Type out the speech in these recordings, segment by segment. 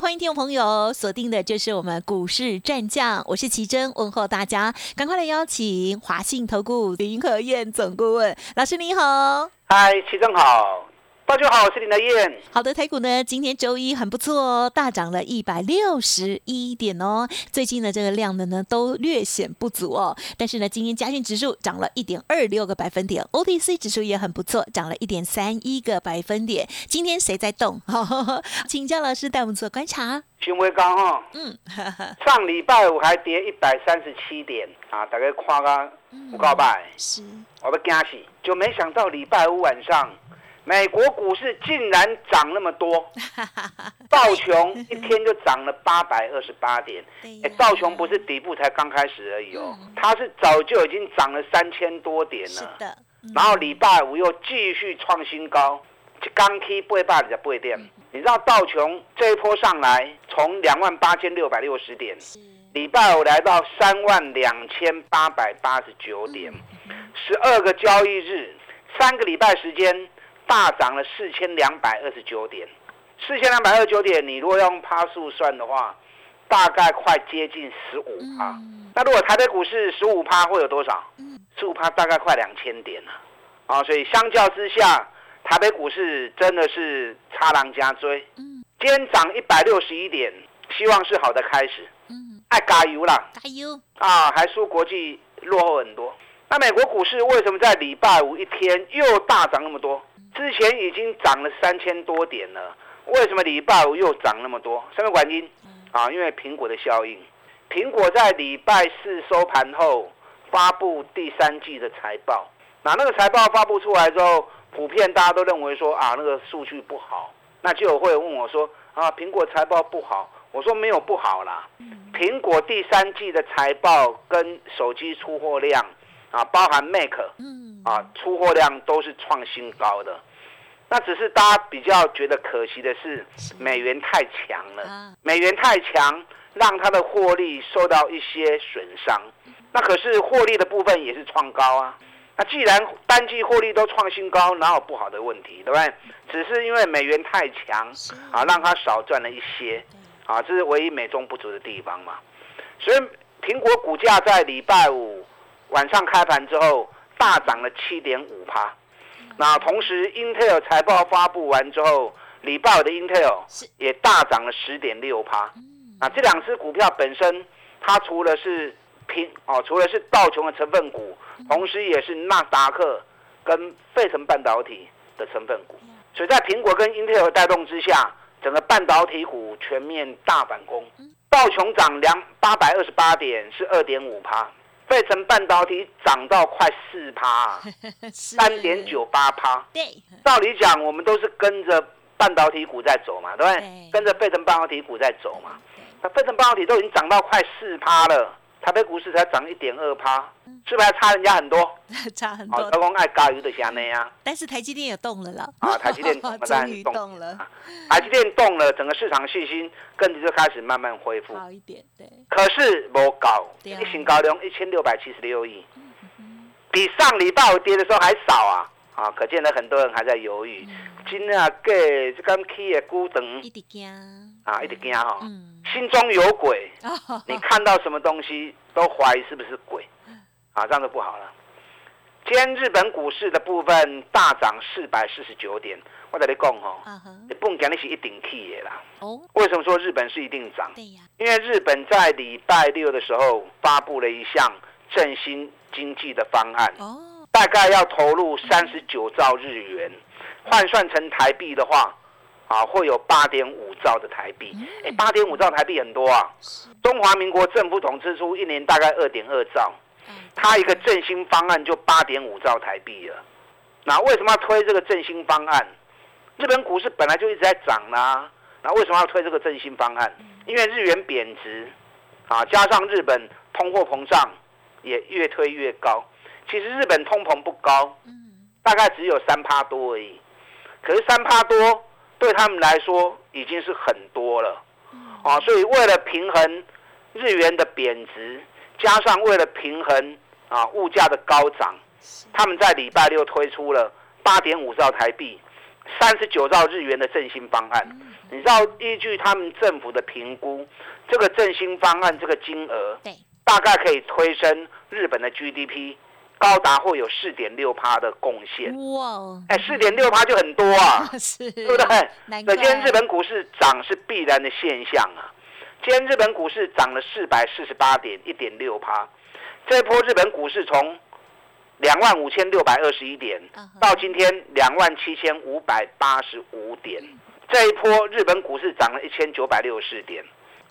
欢迎听众朋友锁定的就是我们股市战将，我是奇珍，问候大家，赶快来邀请华信投顾林和燕总顾问。老师你好，嗨，奇珍好。大家好，我是林德燕。好的，台股呢，今天周一很不错哦，大涨了一百六十一点哦。最近的这个量的呢，都略显不足哦。但是呢，今天加权指数涨了一点二六个百分点，OTC 指数也很不错，涨了一点三一个百分点。今天谁在动？请教老师带我们做观察。新威刚哈，嗯，上礼拜五还跌一百三十七点啊，大概夸个五告拜，是，我不惊喜，就没想到礼拜五晚上。美国股市竟然涨那么多，道琼一天就涨了八百二十八点。哎，道琼不是底部才刚开始而已哦，它是早就已经涨了三千多点了。的。然后礼拜五又继续创新高，刚会八的不会跌。你知道道琼这一波上来，从两万八千六百六十点，礼拜五来到三万两千八百八十九点，十二个交易日，三个礼拜时间。大涨了四千两百二十九点，四千两百二十九点，你如果用趴数算的话，大概快接近十五趴。那如果台北股市十五趴会有多少？十五趴大概快两千点了。啊，所以相较之下，台北股市真的是差狼加追。今天涨一百六十一点，希望是好的开始。嗯，爱加油啦！加油啊，还输国际落后很多。那美国股市为什么在礼拜五一天又大涨那么多？之前已经涨了三千多点了，为什么礼拜五又涨那么多？什么原因？啊，因为苹果的效应。苹果在礼拜四收盘后发布第三季的财报，那那个财报发布出来之后，普遍大家都认为说啊，那个数据不好。那就有会问我说啊，苹果财报不好？我说没有不好啦。苹果第三季的财报跟手机出货量。啊，包含 Mac，嗯，啊，出货量都是创新高的，那只是大家比较觉得可惜的是，美元太强了，美元太强，让它的获利受到一些损伤。那可是获利的部分也是创高啊。那既然单季获利都创新高，哪有不好的问题，对不对？只是因为美元太强，啊，让它少赚了一些，啊，这是唯一美中不足的地方嘛。所以苹果股价在礼拜五。晚上开盘之后大涨了七点五趴，那同时 Intel 财报发布完之后，礼拜五的 Intel 也大涨了十点六趴。那这两只股票本身，它除了是平哦，除了是道琼的成分股，同时也是纳达克跟费城半导体的成分股。所以在苹果跟 Intel 带动之下，整个半导体股全面大反攻。道琼涨两八百二十八点，是二点五趴。费城半导体涨到快四趴，三点九八趴。对，照理讲，我们都是跟着半导体股在走嘛，对不对？跟着费城半导体股在走嘛。那费城半导体都已经涨到快四趴了。台北股市才涨一点二趴，是不是还差人家很多？差很多。老公爱加油的下内啊。但是台积电也动了了。啊，台积电 终于动了。台积电动了，整个市场信心跟着就开始慢慢恢复。好一点，对。可是不高，一新高量一千六百七十六亿，比上礼拜五跌的时候还少啊！啊，可见呢，很多人还在犹豫。今啊，给这刚起的股等，一直惊啊，一直惊哈。心中有鬼，你看到什么东西都怀疑是不是鬼，啊，这样就不好了。今天日本股市的部分大涨四百四十九点，我跟你讲吼，你不能讲你是一定起的啦。哦，为什么说日本是一定涨？对呀，因为日本在礼拜六的时候发布了一项振兴经济的方案，哦，大概要投入三十九兆日元，换算成台币的话。啊，会有八点五兆的台币，哎，八点五兆台币很多啊。中华民国政府总支出一年大概二点二兆，它一个振兴方案就八点五兆台币了。那为什么要推这个振兴方案？日本股市本来就一直在涨啦，那为什么要推这个振兴方案？因为日元贬值，啊，加上日本通货膨胀也越推越高。其实日本通膨不高，大概只有三趴多而已。可是三趴多对他们来说已经是很多了，啊，所以为了平衡日元的贬值，加上为了平衡啊物价的高涨，他们在礼拜六推出了八点五兆台币、三十九兆日元的振兴方案。你知道，依据他们政府的评估，这个振兴方案这个金额，大概可以推升日本的 GDP。高达会有四点六趴的贡献哇！哎，四点六趴就很多啊，对不对？所以今天日本股市涨是必然的现象啊。今天日本股市涨了四百四十八点一点六趴，这一波日本股市从两万五千六百二十一点到今天两万七千五百八十五点，这一波日本股市涨了一千九百六十四点。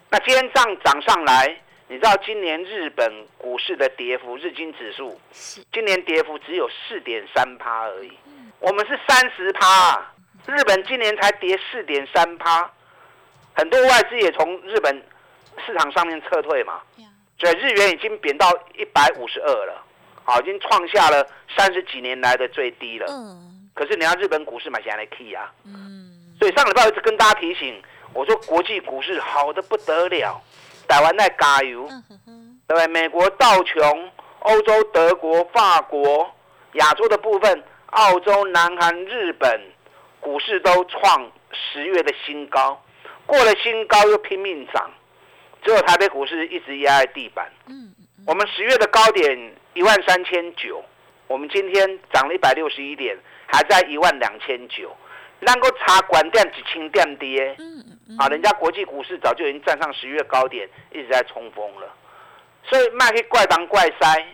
那今天涨涨上来。你知道今年日本股市的跌幅，日经指数今年跌幅只有四点三趴而已。我们是三十趴，日本今年才跌四点三趴，很多外资也从日本市场上面撤退嘛。所以日元已经贬到一百五十二了，好，已经创下了三十几年来的最低了。可是你要日本股市买下来 key 啊。所以上礼拜一直跟大家提醒，我说国际股市好的不得了。台湾在加油，对不对？美国道琼、欧洲德国、法国、亚洲的部分，澳洲、南韩、日本股市都创十月的新高，过了新高又拼命涨，只有台北股市一直压在地板。嗯，我们十月的高点一万三千九，我们今天涨了一百六十一点，还在一万两千九。能够查管电几千点跌，啊，人家国际股市早就已经站上十月高点，一直在冲锋了，所以卖去怪当怪塞，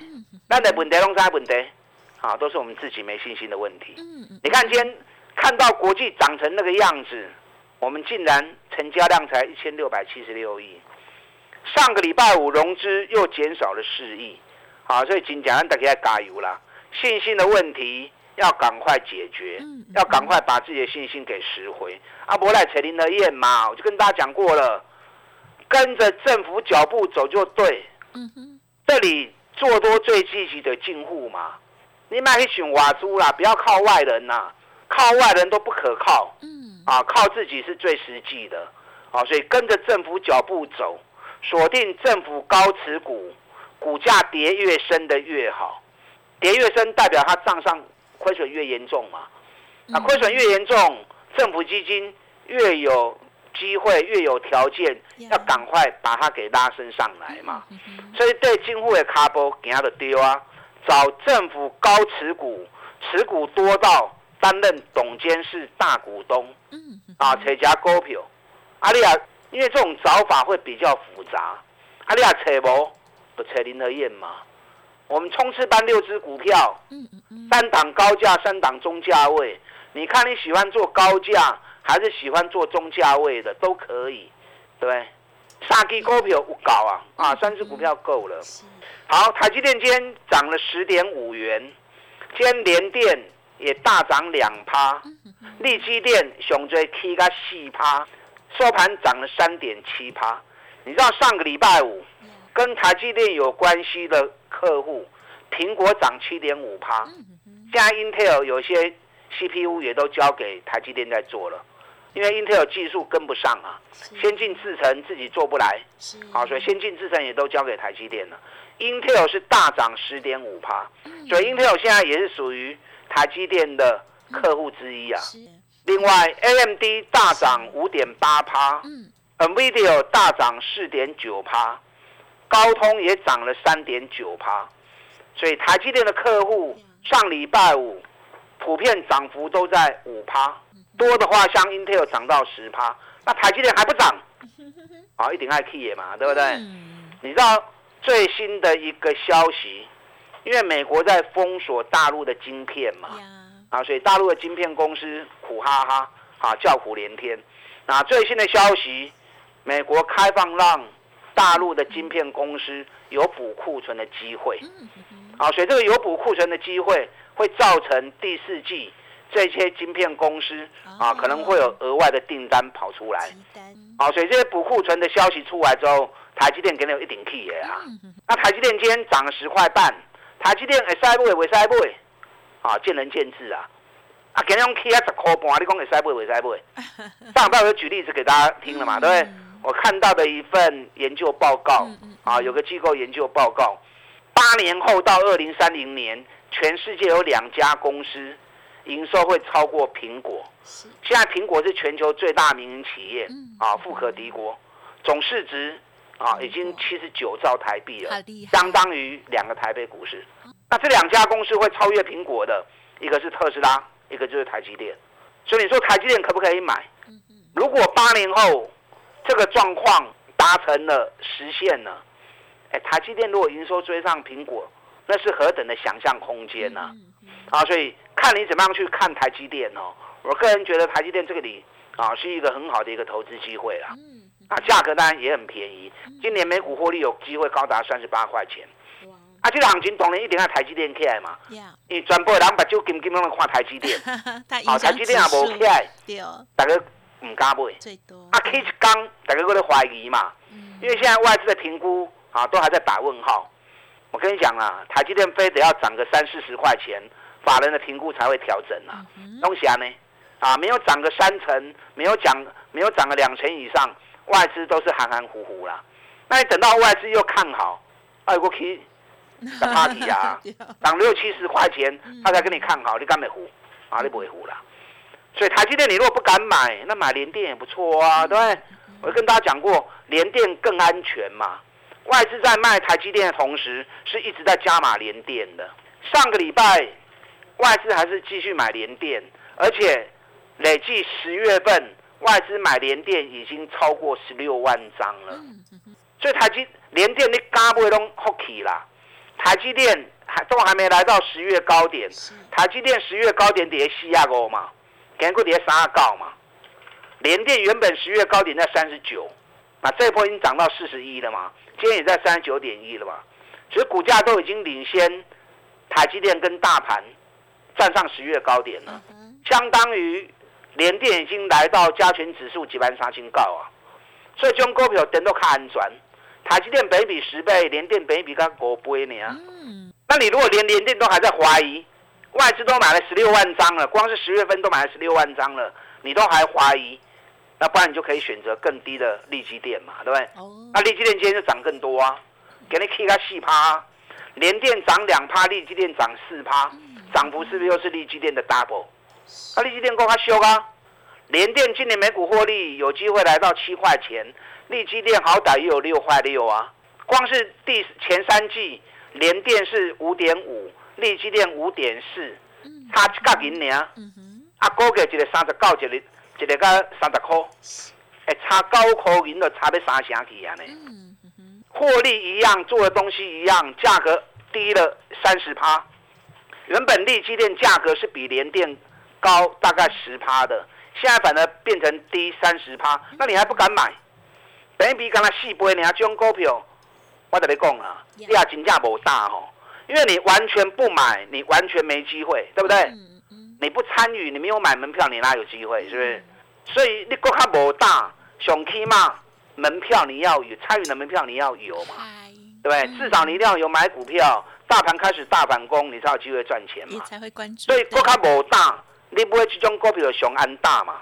那的问题拢啥问题？啊，都是我们自己没信心的问题。你看今天看到国际涨成那个样子，我们竟然成交量才一千六百七十六亿，上个礼拜五融资又减少了四亿，啊，所以今讲大家加油啦，信心的问题。要赶快解决，要赶快把自己的信心给拾回。阿伯来陈林的燕嘛，我就跟大家讲过了，跟着政府脚步走就对。嗯哼，这里做多最积极的进户嘛，你买去选瓦猪啦，不要靠外人呐，靠外人都不可靠。嗯，啊，靠自己是最实际的。啊，所以跟着政府脚步走，锁定政府高持股，股价跌越深的越好，跌越深代表它账上。亏损越严重嘛，啊，亏损越严重，政府基金越有机会，越有条件，要赶快把它给拉升上来嘛。所以对金户的卡波给他的丢啊，找政府高持股，持股多到担任董监事大股东，啊，扯加股票，阿丽亚，因为这种找法会比较复杂，阿丽亚扯无，不扯林德燕嘛。我们冲刺班六只股票，三档高价，三档中价位。你看你喜欢做高价，还是喜欢做中价位的，都可以，对不对？三只股票不高啊，啊，三只股票够了。好，台积电今天涨了十点五元，今天联电也大涨两趴，利基电熊追 K 个四趴，收盘涨了三点七趴。你知道上个礼拜五跟台积电有关系的？客户，苹果涨七点五趴，现在 Intel 有些 CPU 也都交给台积电在做了，因为 Intel 技术跟不上啊，先进制程自己做不来，好，所以先进制程也都交给台积电了。Intel 是大涨十点五趴，所以 Intel 现在也是属于台积电的客户之一啊。另外，AMD 大涨五点八趴，NVIDIA 大涨四点九趴。高通也涨了三点九趴，所以台积电的客户上礼拜五普遍涨幅都在五趴，多的话像 Intel 涨到十趴，那台积电还不涨，啊，一定爱 key 嘛，对不对？你知道最新的一个消息，因为美国在封锁大陆的晶片嘛，啊，所以大陆的晶片公司苦哈哈，啊，叫苦连天。那最新的消息，美国开放让。大陆的晶片公司有补库存的机会，啊，所以这个有补库存的机会会造成第四季这些晶片公司啊可能会有额外的订单跑出来，啊，所以这些补库存的消息出来之后，台积电给你有一顶 key 啊，那台积电今天涨了十块半，台积电会塞不，会使买，啊，见仁见智啊。啊，今日用起啊十块半，你讲会塞不，会不会。上半我举例子给大家听了嘛，对不对？我看到的一份研究报告，啊，有个机构研究报告，八年后到二零三零年，全世界有两家公司营收会超过苹果。现在苹果是全球最大民营企业，啊，富可敌国，总市值啊已经七十九兆台币了，相当于两个台北股市。那这两家公司会超越苹果的，一个是特斯拉。一个就是台积电，所以你说台积电可不可以买？如果八年后这个状况达成了实现了，哎，台积电如果营收追上苹果，那是何等的想象空间呢？啊，所以看你怎么样去看台积电哦。我个人觉得台积电这个里啊是一个很好的一个投资机会啦。啊，价格当然也很便宜，今年每股获利有机会高达三十八块钱。啊，这个行情当然一定要台积电起来嘛，因为全部人把酒金金拢来看台积电，啊，台积电也无起来，大家唔敢买，啊，，K 一刚大家都在怀疑嘛，因为现在外资的评估啊都还在打问号。我跟你讲啊，台积电非得要涨个三四十块钱，法人的评估才会调整啊。东西啊呢，啊，没有涨个三成，没有涨，没有涨个两成以上，外资都是含含糊糊啦。那你等到外资又看好，哎，我起。在 party 啊，涨六七十块钱，他才跟你看好，你敢没糊？啊，你不会糊啦。所以台积电你如果不敢买，那买联电也不错啊，对不对？我跟大家讲过，联电更安全嘛。外资在卖台积电的同时，是一直在加码联电的。上个礼拜，外资还是继续买联电，而且累计十月份外资买联电已经超过十六万张了。所以台积联电你敢不会拢福气啦？台积电还都还没来到十月高点，台积电十月高点跌西亚高嘛，给过跌三高嘛。联电原本十月高点在三十九，那这波已经涨到四十一了嘛，今天也在三十九点一了嘛，其实股价都已经领先台积电跟大盘站上十月高点了，相当于联电已经来到加权指数几万三千高啊，所以这种股票等都看安全。台积电北比十倍，联电北比刚五倍呢。嗯，那你如果连联电都还在怀疑，外资都买了十六万张了，光是十月份都买了十六万张了，你都还怀疑，那不然你就可以选择更低的利基电嘛，对不对？哦。那利基电今天就涨更多啊，给你 K 个四趴，联电涨两趴，利基电涨四趴，涨幅是不是又是利基电的 double？那利基电够它修啊？联电今年每股获利有机会来到七块钱。利基电好歹也有六块六啊，光是第前三季连电是五点五，利基电五点四，差一角银尔。啊，估计一个三十九，一个一个个三十块，哎，差九块银就差要三成去啊呢。获利一样，做的东西一样，价格低了三十趴。原本利基电价格是比联电高大概十趴的，现在反而变成低三十趴，那你还不敢买？等于比刚才四倍，你啊，这种股票，我跟你讲啊，你也真正无大吼，因为你完全不买，你完全没机会，对不对？你不参与，你没有买门票，你哪有机会？是不是？所以你国卡无大，上起嘛门票你要有，参与的门票你要有嘛，对不对？至少你一定要有买股票，大盘开始大反攻，你才有机会赚钱嘛。才会关注。所以国卡无大，你不会这种股票熊安大嘛？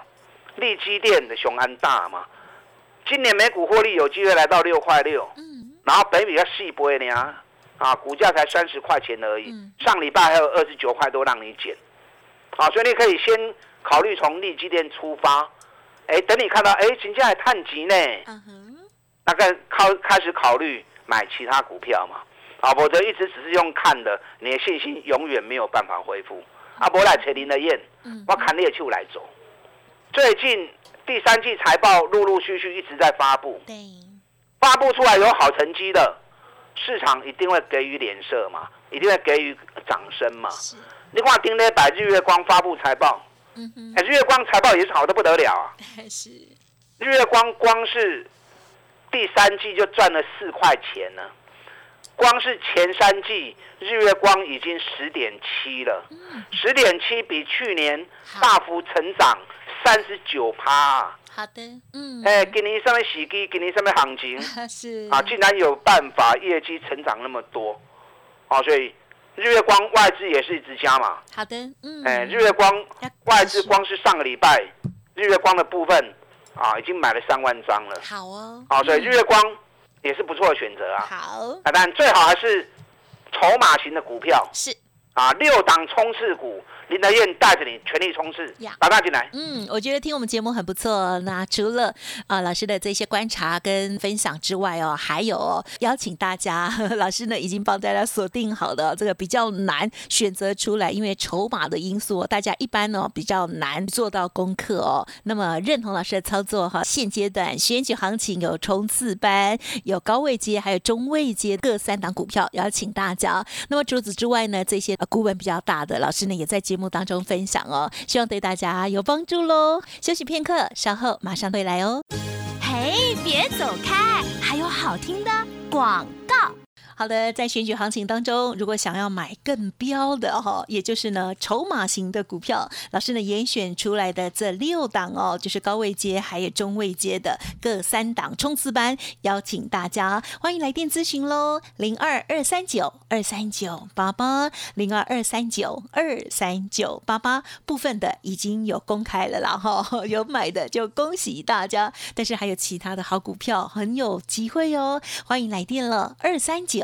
利基店的熊安大嘛？今年美股获利有机会来到六块六，嗯，然后北比较细波呢，啊，股价才三十块钱而已，上礼拜还有二十九块多让你减，啊，所以你可以先考虑从利基店出发，哎，等你看到哎，金价还探级呢，嗯哼，那个开开始考虑买其他股票嘛，啊，否则一直只是用看的，你的信心永远没有办法恢复。阿伯来扯林的宴，我看猎秋来走，最近。第三季财报陆陆续续一直在发布，对，发布出来有好成绩的，市场一定会给予脸色嘛，一定会给予掌声嘛。你看今天百日月光发布财报，嗯哼，日月光财报也是好的不得了啊。是，日月光光是第三季就赚了四块钱呢，光是前三季日月光已经十点七了，十点七比去年大幅成长。三十九趴，好的，嗯，哎，今年上面洗机，今年上面行情 是啊，竟然有办法业绩成长那么多，啊，所以日月光外资也是一直加嘛。好的，嗯，哎，日月光外资光是上个礼拜日月光的部分啊，已经买了三万张了。好哦，啊，所以日月光也是不错的选择啊。好，啊，但最好还是筹码型的股票。是啊，六档冲刺股。林德燕带着你全力冲刺，打大进来。嗯，我觉得听我们节目很不错。那除了啊老师的这些观察跟分享之外哦，还有邀请大家，老师呢已经帮大家锁定好的这个比较难选择出来，因为筹码的因素，大家一般呢比较难做到功课哦。那么认同老师的操作哈，现阶段选举行情有冲刺班，有高位阶，还有中位阶各三档股票，邀请大家。那么除此之外呢，这些股本比较大的老师呢也在节节目。当中分享哦，希望对大家有帮助喽。休息片刻，稍后马上回来哦。嘿，别走开，还有好听的广告。好的，在选举行情当中，如果想要买更标的哈，也就是呢筹码型的股票，老师呢严选出来的这六档哦，就是高位阶还有中位阶的各三档冲刺班，邀请大家欢迎来电咨询喽，零二二三九二三九八八零二二三九二三九八八部分的已经有公开了啦哈，有买的就恭喜大家，但是还有其他的好股票很有机会哦，欢迎来电了二三九。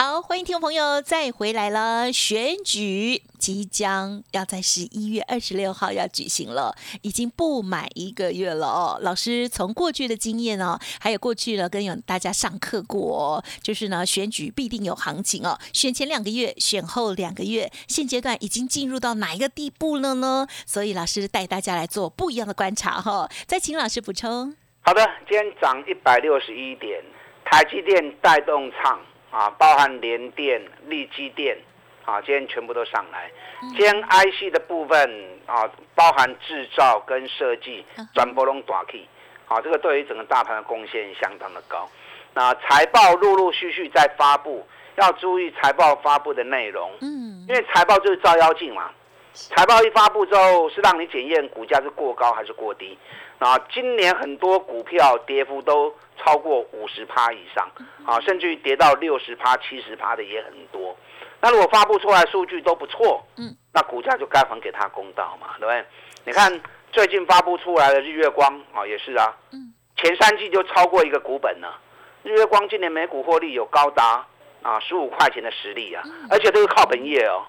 好，欢迎听众朋友再回来了。选举即将要在十一月二十六号要举行了，已经不满一个月了哦。老师从过去的经验哦，还有过去呢跟有大家上课过，就是呢选举必定有行情哦。选前两个月，选后两个月，现阶段已经进入到哪一个地步了呢？所以老师带大家来做不一样的观察哈。再请老师补充。好的，今天涨一百六十一点，台积电带动唱。啊，包含联电、力基电，啊，今天全部都上来。今天 IC 的部分啊，包含制造跟设计，转波龙短 K，啊，这个对于整个大盘的贡献相当的高。那财报陆陆续续在发布，要注意财报发布的内容。嗯，因为财报就是照妖镜嘛。财报一发布之后，是让你检验股价是过高还是过低。啊，今年很多股票跌幅都超过五十趴以上，啊，甚至于跌到六十趴、七十趴的也很多。那如果发布出来数据都不错，嗯，那股价就该还给他公道嘛，对不对？你看最近发布出来的日月光啊，也是啊，嗯，前三季就超过一个股本了。日月光今年每股获利有高达啊十五块钱的实力啊，而且都是靠本业哦。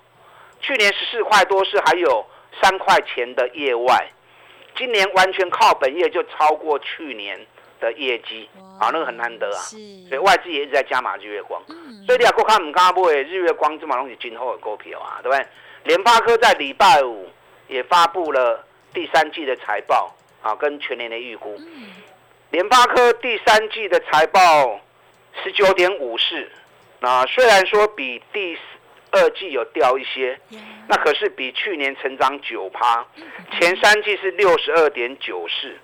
去年十四块多是还有三块钱的业外。今年完全靠本业就超过去年的业绩，啊，那个很难得啊。所以外资也一直在加码日月光。所以你要看唔敢买日月光，这马东西今后的股票啊，对不对？联发科在礼拜五也发布了第三季的财报啊，跟全年的预估。联发科第三季的财报十九点五四，那虽然说比第二季有掉一些，那可是比去年成长九趴，前三季是六十二点九四。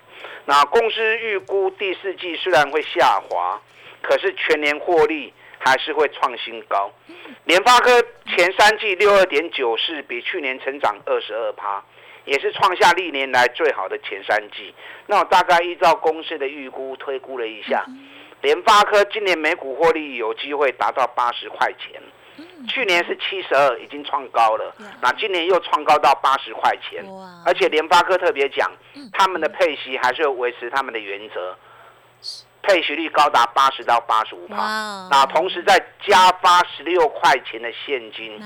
那公司预估第四季虽然会下滑，可是全年获利还是会创新高。联发科前三季六二点九四，比去年成长二十二趴，也是创下历年来最好的前三季。那我大概依照公司的预估推估了一下，联发科今年每股获利有机会达到八十块钱。去年是七十二，已经创高了。那今年又创高到八十块钱，而且联发科特别讲，他们的配息还是要维持他们的原则，配息率高达八十到八十五帕。那同时再加发十六块钱的现金，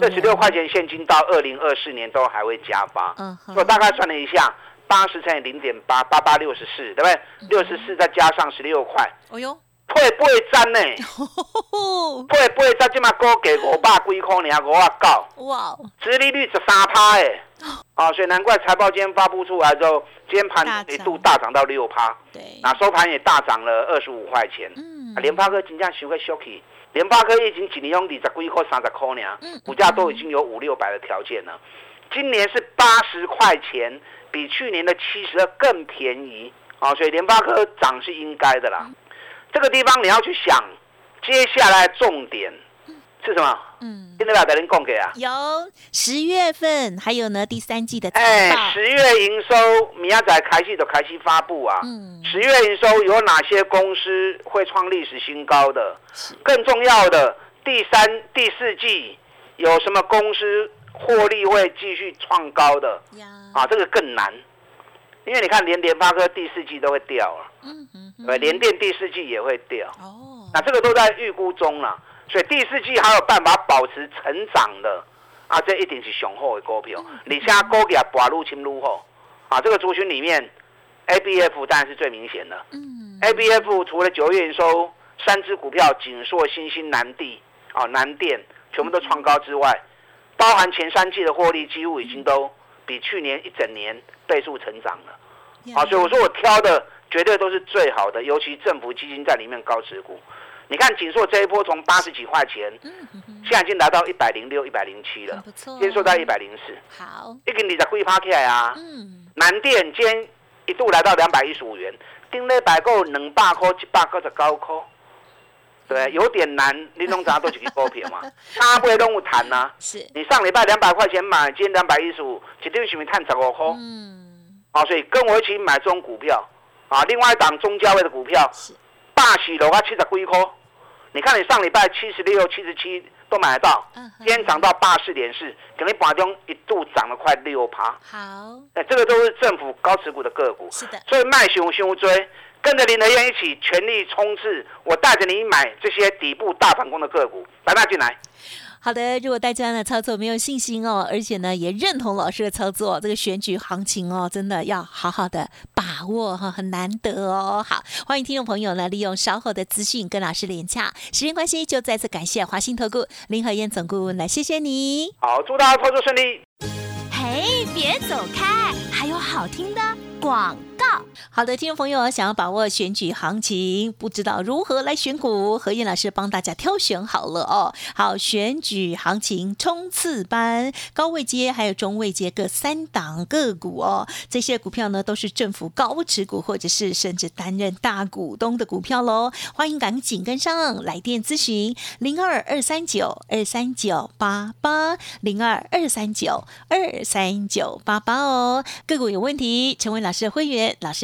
这十六块钱现金到二零二四年都还会加发。我大概算了一下，八十乘以零点八，八八六十四，对不对？六十四再加上十六块。哦哟。配八张呢？配 八张，即嘛高给五百几块呢，五啊九。哇！殖利率十三趴诶。啊，所以难怪财报今天发布出来之后，今天盘一度大涨到六趴。对。啊收盘也大涨了二十五块钱。嗯。联发科金价收个 shocky，联发科已经几年用二十几块、三十块呢，股价都已经有五六百的条件了。今年是八十块钱，比去年的七十二更便宜啊，所以联发科涨是应该的啦。这个地方你要去想，接下来重点是什么？嗯，听得了的人供给啊？有十月份，还有呢第三季的哎，十月营收，米亚仔开戏的开戏发布啊。嗯，十月营收有哪些公司会创历史新高？的，更重要的，第三、第四季有什么公司获利会继续创高的？啊，这个更难，因为你看连联发科第四季都会掉啊，嗯嗯，对，联电第四季也会掉。哦，那这个都在预估中了。所以第四季还有办法保持成长的啊，这一定是雄厚的股票。你现在股价拔入侵入后啊，这个族群里面，A B F 当然是最明显的。嗯，A B F 除了九月营收三只股票锦硕、新兴、南地啊、南电全部都创高之外，包含前三季的获利几乎已经都比去年一整年倍数成长了。啊，所以我说我挑的绝对都是最好的，尤其政府基金在里面高持股。你看锦硕这一波从八十几块钱，现在已经来到一百零六、一百零七了。先说到一百零四，好，一根你在贵趴起来啊。嗯，南电今天一度来到两百一十五元，顶礼拜够两百块、一百九十九块，对，有点难。你拢查都是去股票嘛，大不多拢有谈呐。是，你上礼拜两百块钱买，今天两百一十五，一定是咪探十五块？嗯，啊，所以跟我一起买这种股票，啊，另外一档中价位的股票。大喜楼啊，七十几块。你看，你上礼拜七十六、七十七都买得到，今天涨到八四点四，肯定盘中一度涨了快六趴。好，哎，这个都是政府高持股的个股。是的，所以卖熊熊追，跟着林德燕一起全力冲刺。我带着你买这些底部大反攻的个股，来吧，进来。好的，如果大家呢操作没有信心哦，而且呢也认同老师的操作，这个选举行情哦，真的要好好的把握哈，很难得哦。好，欢迎听众朋友呢利用稍后的资讯跟老师连洽。时间关系，就再次感谢华兴投顾林和燕总顾问来，谢谢你。好，祝大家操作顺利。嘿，别走开，还有好听的广。好的，听众朋友，想要把握选举行情，不知道如何来选股，何燕老师帮大家挑选好了哦。好，选举行情冲刺班，高位阶还有中位阶各三档个股哦。这些股票呢，都是政府高持股或者是甚至担任大股东的股票喽。欢迎赶紧跟上，来电咨询零二二三九二三九八八零二二三九二三九八八哦。个股有问题，成为老师的会员。老师